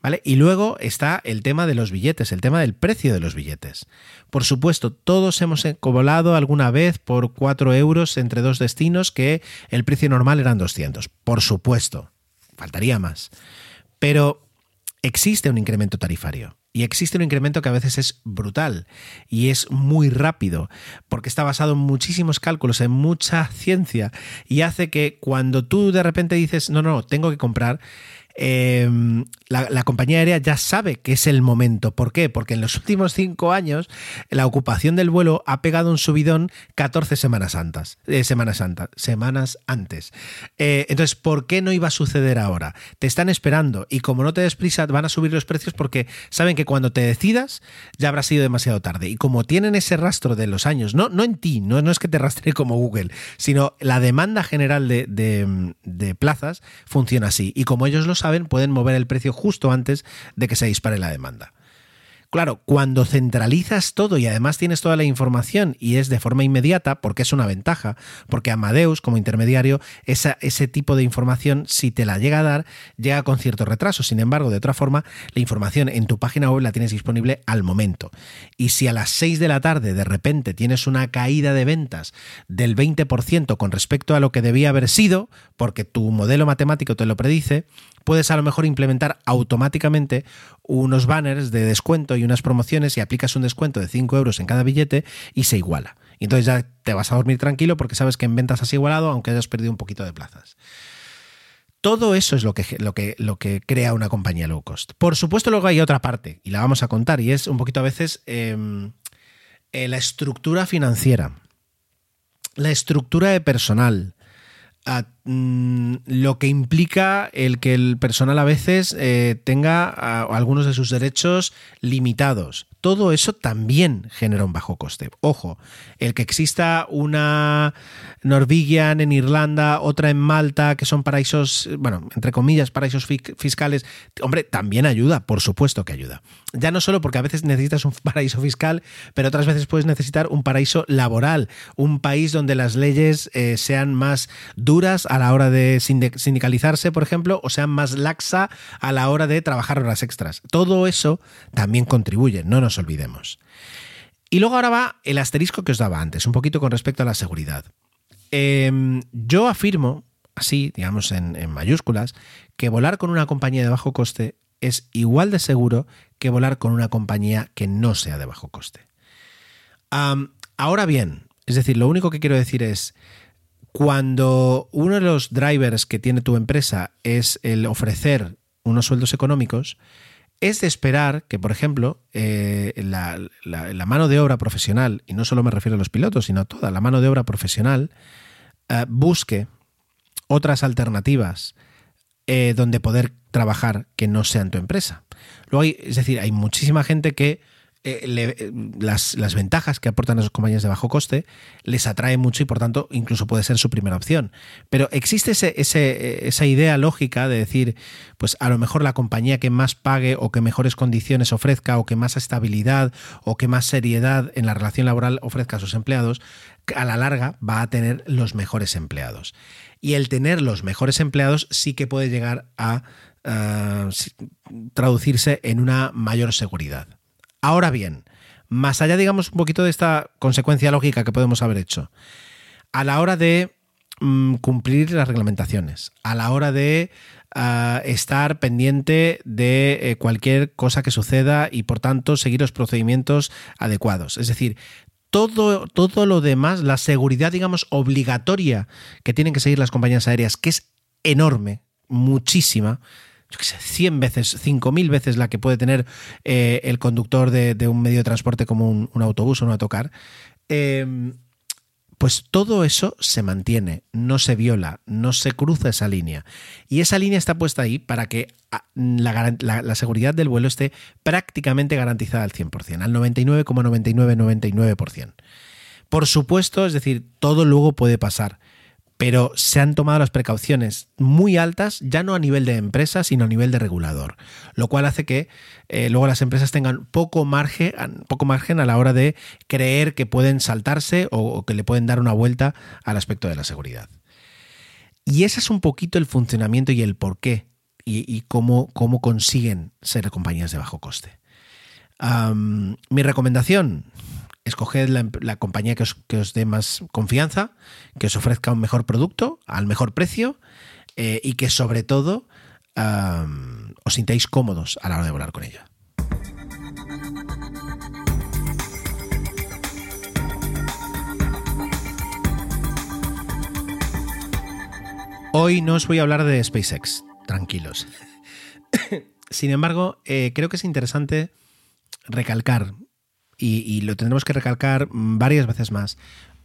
¿Vale? Y luego está el tema de los billetes, el tema del precio de los billetes. Por supuesto, todos hemos volado alguna vez por 4 euros entre dos destinos que el precio normal eran 200. Por supuesto, faltaría más. Pero existe un incremento tarifario. Y existe un incremento que a veces es brutal y es muy rápido, porque está basado en muchísimos cálculos, en mucha ciencia, y hace que cuando tú de repente dices, no, no, tengo que comprar, eh, la, compañía aérea ya sabe que es el momento. ¿Por qué? Porque en los últimos cinco años la ocupación del vuelo ha pegado un subidón 14 semanas antes. Eh, semanas, santa, semanas antes. Eh, entonces, ¿por qué no iba a suceder ahora? Te están esperando y como no te des prisa, van a subir los precios porque saben que cuando te decidas ya habrá sido demasiado tarde. Y como tienen ese rastro de los años, no, no en ti, no, no es que te rastre como Google, sino la demanda general de, de, de plazas funciona así. Y como ellos lo pueden mover el precio justo antes de que se dispare la demanda. Claro, cuando centralizas todo y además tienes toda la información y es de forma inmediata, porque es una ventaja, porque Amadeus como intermediario, ese tipo de información, si te la llega a dar, llega con cierto retraso. Sin embargo, de otra forma, la información en tu página web la tienes disponible al momento. Y si a las 6 de la tarde de repente tienes una caída de ventas del 20% con respecto a lo que debía haber sido, porque tu modelo matemático te lo predice, puedes a lo mejor implementar automáticamente unos banners de descuento y unas promociones y aplicas un descuento de 5 euros en cada billete y se iguala. Y entonces ya te vas a dormir tranquilo porque sabes que en ventas has igualado aunque hayas perdido un poquito de plazas. Todo eso es lo que, lo, que, lo que crea una compañía low cost. Por supuesto, luego hay otra parte, y la vamos a contar, y es un poquito a veces eh, la estructura financiera, la estructura de personal, mm, lo que implica el que el personal a veces eh, tenga algunos de sus derechos limitados. Todo eso también genera un bajo coste. Ojo, el que exista una Norwegian en Irlanda, otra en Malta, que son paraísos, bueno, entre comillas, paraísos fiscales, hombre, también ayuda, por supuesto que ayuda. Ya no solo porque a veces necesitas un paraíso fiscal, pero otras veces puedes necesitar un paraíso laboral, un país donde las leyes eh, sean más duras a la hora de sindicalizarse, por ejemplo, o sean más laxa a la hora de trabajar horas extras. Todo eso también contribuye, no nos olvidemos. Y luego ahora va el asterisco que os daba antes, un poquito con respecto a la seguridad. Eh, yo afirmo, así, digamos en, mayúsculas, que volar con una compañía de bajo coste es igual de seguro que volar con una compañía que no sea de bajo coste. Ahora bien, es decir, lo único que quiero decir es, cuando uno de los drivers que tiene tu empresa es el ofrecer unos sueldos económicos, es de esperar que, por ejemplo, eh, la, mano de obra profesional, y no solo me refiero a los pilotos, sino a toda la mano de obra profesional, eh, busque otras alternativas eh, donde poder trabajar que no sean tu empresa. Luego hay, es decir, hay muchísima gente que eh, le, las, las, ventajas que aportan esas compañías de bajo coste les atrae mucho y por tanto incluso puede ser su primera opción. Pero existe ese, ese, esa idea lógica de decir, pues a lo mejor la compañía que más pague o que mejores condiciones ofrezca o que más estabilidad o que más seriedad en la relación laboral ofrezca a sus empleados, a la larga va a tener los mejores empleados. Y el tener los mejores empleados sí que puede llegar a traducirse en una mayor seguridad. Ahora bien, más allá, digamos, un poquito de esta consecuencia lógica que podemos haber hecho, a la hora de mmm, cumplir las reglamentaciones, a la hora de uh, estar pendiente de eh, cualquier cosa que suceda y, por tanto, seguir los procedimientos adecuados. Es decir, todo, todo lo demás, la seguridad, digamos, obligatoria que tienen que seguir las compañías aéreas, que es enorme, muchísima, yo qué sé, 100 veces, 5.000 veces la que puede tener eh, el conductor de, un medio de transporte como un, autobús o un autocar, eh, pues todo eso se mantiene, no se viola, no se cruza esa línea. Y esa línea está puesta ahí para que la, la, la seguridad del vuelo esté prácticamente garantizada al 100%, al 99,9999%. ,99%. Por supuesto, es decir, todo luego puede pasar pero se han tomado las precauciones muy altas, ya no a nivel de empresa, sino a nivel de regulador, lo cual hace que eh, luego las empresas tengan poco margen, poco margen a la hora de creer que pueden saltarse o, que le pueden dar una vuelta al aspecto de la seguridad. Y ese es un poquito el funcionamiento y el porqué y, y cómo, cómo consiguen ser compañías de bajo coste. Mi recomendación, escoged la, compañía que os, que os, dé más confianza, que os ofrezca un mejor producto al mejor precio eh, y que sobre todo os sintáis cómodos a la hora de volar con ella. Hoy no os voy a hablar de SpaceX. tranquilos. Sin embargo, eh, creo que es interesante recalcar, y, lo tendremos que recalcar varias veces más,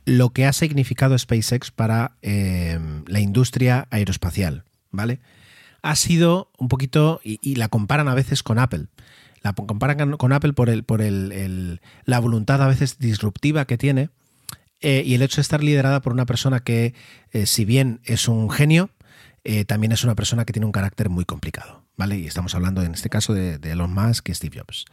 lo que ha significado SpaceX para eh, la industria aeroespacial, ¿vale? Ha sido un poquito, y, la comparan a veces con Apple. La comparan con Apple por, el, por el, la voluntad a veces disruptiva que tiene eh, y el hecho de estar liderada por una persona que, eh, si bien es un genio, también es una persona que tiene un carácter muy complicado, ¿vale? Y estamos hablando en este caso de, de Elon Musk y Steve Jobs.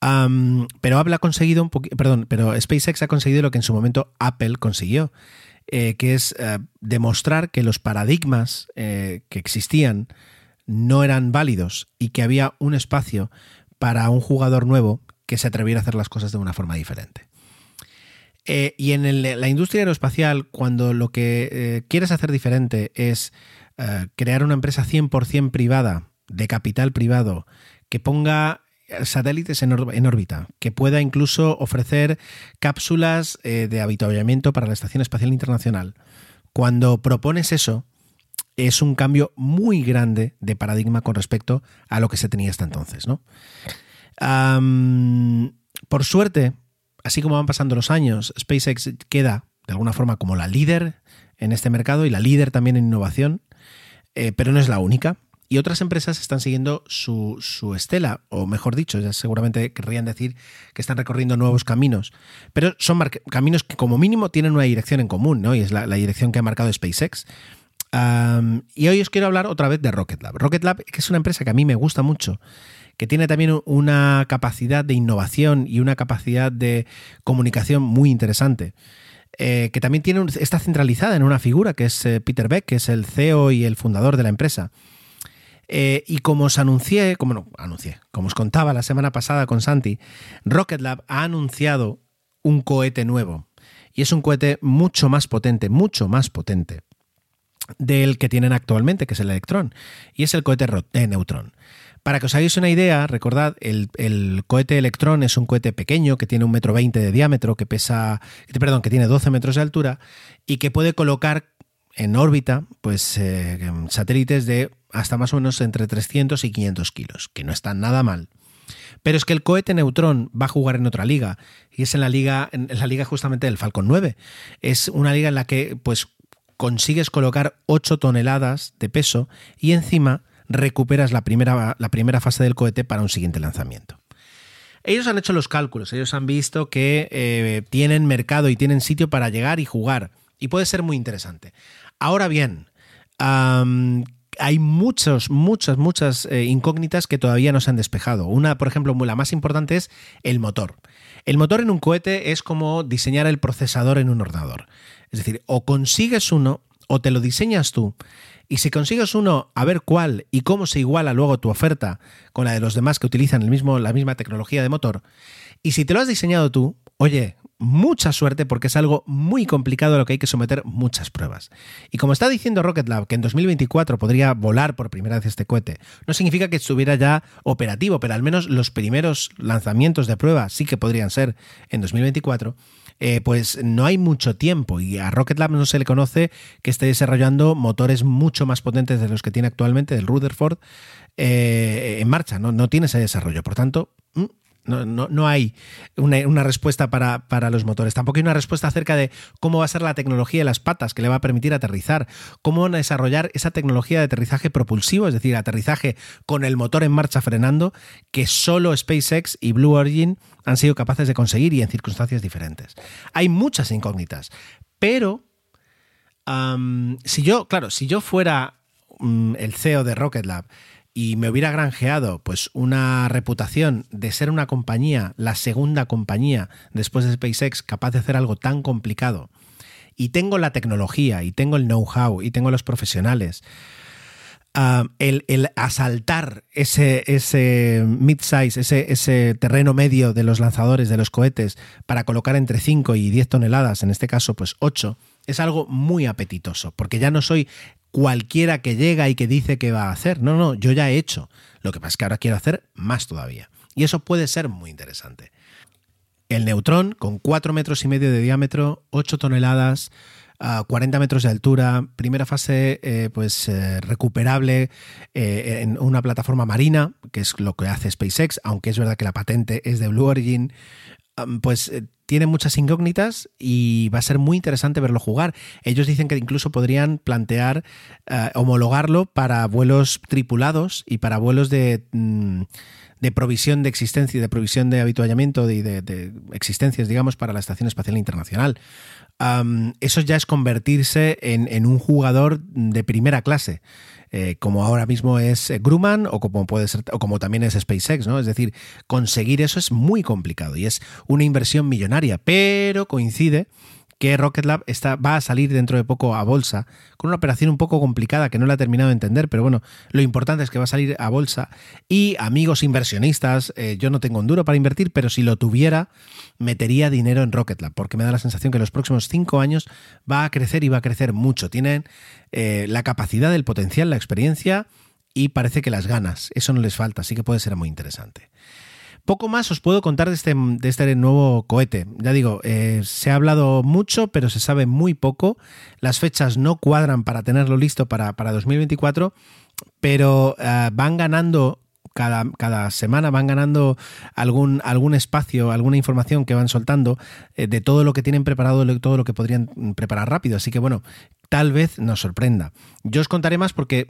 Pero Apple conseguido un poquito, perdón, pero SpaceX ha conseguido lo que en su momento Apple consiguió, eh, que es eh, demostrar que los paradigmas eh, que existían no eran válidos y que había un espacio para un jugador nuevo que se atreviera a hacer las cosas de una forma diferente. Y en la industria aeroespacial, cuando lo que quieres hacer diferente es crear una empresa 100% privada, de capital privado, que ponga satélites en, órbita, que pueda incluso ofrecer cápsulas eh, de habituallamiento para la Estación Espacial Internacional. Cuando propones eso, es un cambio muy grande de paradigma con respecto a lo que se tenía hasta entonces. por suerte, así como van pasando los años, SpaceX queda de alguna forma como la líder en este mercado y la líder también en innovación, eh, pero no es la única. Y otras empresas están siguiendo su, estela, o mejor dicho, ya seguramente querrían decir que están recorriendo nuevos caminos, pero son caminos que como mínimo tienen una dirección en común, ¿no? Y es la, dirección que ha marcado SpaceX. Y hoy os quiero hablar otra vez de Rocket Lab. Rocket Lab, que es una empresa que a mí me gusta mucho, que tiene también una capacidad de innovación y una capacidad de comunicación muy interesante. Eh, que también tiene un, está centralizada en una figura que es eh, Peter Beck, que es el CEO y el fundador de la empresa. Eh, y como os anuncié, como no, anuncié, como os contaba la semana pasada con Santi, Rocket Lab ha anunciado un cohete nuevo. Y es un cohete mucho más potente, mucho más potente del que tienen actualmente, que es el Electron. Y es el cohete de Neutron. Para que os hagáis una idea, recordad, el, cohete Electron es un cohete pequeño que tiene un metro veinte de diámetro, que pesa, perdón, que tiene 12 metros de altura y que puede colocar en órbita pues eh, satélites de hasta más o menos entre 300 y 500 kilos, que no está nada mal. Pero es que el cohete Neutrón va a jugar en otra liga, y es en la liga, en la liga justamente del Falcon 9. Es una liga en la que pues consigues colocar 8 toneladas de peso y encima recuperas la primera, la primera fase del cohete para un siguiente lanzamiento. Ellos han hecho los cálculos, ellos han visto que eh, tienen mercado y tienen sitio para llegar y jugar, y puede ser muy interesante. Ahora bien, hay muchos, muchas, muchas eh, incógnitas que todavía no se han despejado. Una, por ejemplo, la más importante es el motor. El motor en un cohete es como diseñar el procesador en un ordenador. Es decir, o consigues uno o te lo diseñas tú. Y si consigues uno, a ver cuál y cómo se iguala luego tu oferta con la de los demás que utilizan la misma tecnología de motor. Y si te lo has diseñado tú, oye, mucha suerte porque es algo muy complicado a lo que hay que someter muchas pruebas. Y como está diciendo Rocket Lab que en 2024 podría volar por primera vez este cohete, no significa que estuviera ya operativo, pero al menos los primeros lanzamientos de prueba sí que podrían ser en 2024. Eh, pues no hay mucho tiempo y a Rocket Lab no se le conoce que esté desarrollando motores mucho más potentes de los que tiene actualmente del Rutherford eh, en marcha, ¿no? no tiene ese desarrollo. Por tanto, no, no, hay una, respuesta para, para, los motores. Tampoco hay una respuesta acerca de cómo va a ser la tecnología de las patas que le va a permitir aterrizar, cómo van a desarrollar esa tecnología de aterrizaje propulsivo, es decir, aterrizaje con el motor en marcha frenando, que solo SpaceX y Blue Origin han sido capaces de conseguir y en circunstancias diferentes. Hay muchas incógnitas, pero si yo, claro, si yo fuera um, el CEO de Rocket Lab, y me hubiera granjeado pues una reputación de ser una compañía, la segunda compañía después de SpaceX capaz de hacer algo tan complicado, y tengo la tecnología, y tengo el know-how, y tengo los profesionales, uh, el, el, asaltar ese, ese mid-size, ese, ese terreno medio de los lanzadores, de los cohetes, para colocar entre 5 y 10 toneladas, en este caso pues 8, es algo muy apetitoso, porque ya no soy cualquiera que llega y que dice que va a hacer. No, no, yo ya he hecho. Lo que pasa es que ahora quiero hacer más todavía. Y eso puede ser muy interesante. El neutrón, con 4 metros y medio de diámetro, 8 toneladas, a 40 metros de altura, primera fase eh, pues eh, recuperable eh, en una plataforma marina, que es lo que hace SpaceX, aunque es verdad que la patente es de Blue Origin, pues eh, tiene muchas incógnitas y va a ser muy interesante verlo jugar. Ellos dicen que incluso podrían plantear eh, homologarlo para vuelos tripulados y para vuelos de... mm, de provisión de existencia, de provisión de habituallamiento y de, existencias, digamos, para la Estación Espacial Internacional. Eso ya es convertirse en, en un jugador de primera clase. Eh, como ahora mismo es eh, Grumman o como puede ser o como también es SpaceX, ¿no? Es decir, conseguir eso es muy complicado y es una inversión millonaria, pero coincide que Rocket Lab está, va a salir dentro de poco a bolsa, con una operación un poco complicada que no la he terminado de entender, pero bueno, lo importante es que va a salir a bolsa y amigos inversionistas, eh, yo no tengo un duro para invertir, pero si lo tuviera, metería dinero en Rocket Lab, porque me da la sensación que en los próximos cinco años va a crecer y va a crecer mucho. Tienen eh, la capacidad, el potencial, la experiencia y parece que las ganas, eso no les falta, así que puede ser muy interesante. Poco más os puedo contar de este, de este nuevo cohete. Ya digo, eh, se ha hablado mucho, pero se sabe muy poco. Las fechas no cuadran para tenerlo listo para, para 2024, pero eh, van ganando cada, cada, semana van ganando algún, algún espacio, alguna información que van soltando eh, de todo lo que tienen preparado, de todo lo que podrían preparar rápido. Así que bueno, tal vez nos sorprenda. Yo os contaré más porque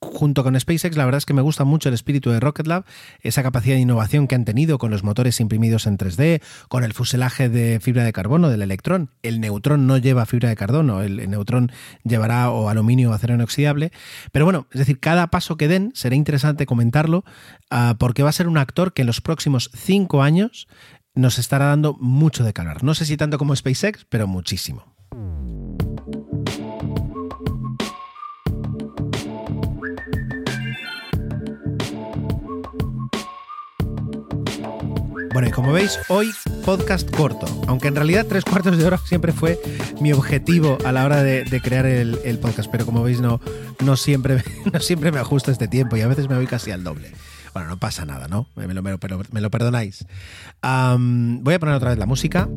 junto con SpaceX, la verdad es que me gusta mucho el espíritu de Rocket Lab, esa capacidad de innovación que han tenido con los motores imprimidos en 3D, con el fuselaje de fibra de carbono del electrón. El neutrón no lleva fibra de carbono, el, neutrón llevará o aluminio o acero inoxidable. Pero bueno, es decir, cada paso que den será interesante comentarlo uh, porque va a ser un actor que en los próximos cinco años nos estará dando mucho de calor. No sé si tanto como SpaceX, pero muchísimo. Bueno, y como veis, hoy podcast corto, aunque en realidad tres cuartos de hora siempre fue mi objetivo a la hora de, crear el, podcast, pero como veis no, no, siempre, no siempre me ajusto este tiempo y a veces me voy casi al doble. Bueno, no pasa nada, ¿no? Me, lo, me lo, perdonáis. Voy a poner otra vez la música.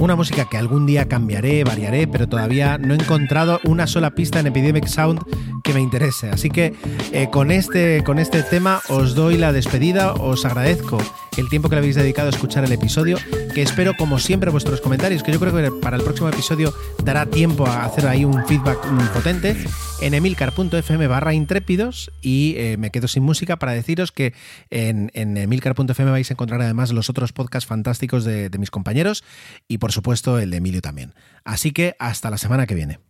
Una música que algún día cambiaré, variaré, pero todavía no he encontrado una sola pista en Epidemic Sound que me interese. Así que eh, con, este, con este tema os doy la despedida, os agradezco el tiempo que le habéis dedicado a escuchar el episodio, que espero como siempre vuestros comentarios, que yo creo que para el próximo episodio dará tiempo a hacer ahí un feedback potente en emilcar.fm barra intrépidos y eh, me quedo sin música para deciros que en, emilcar.fm vais a encontrar además los otros podcasts fantásticos de mis compañeros y por supuesto el de Emilio también. Así que hasta la semana que viene.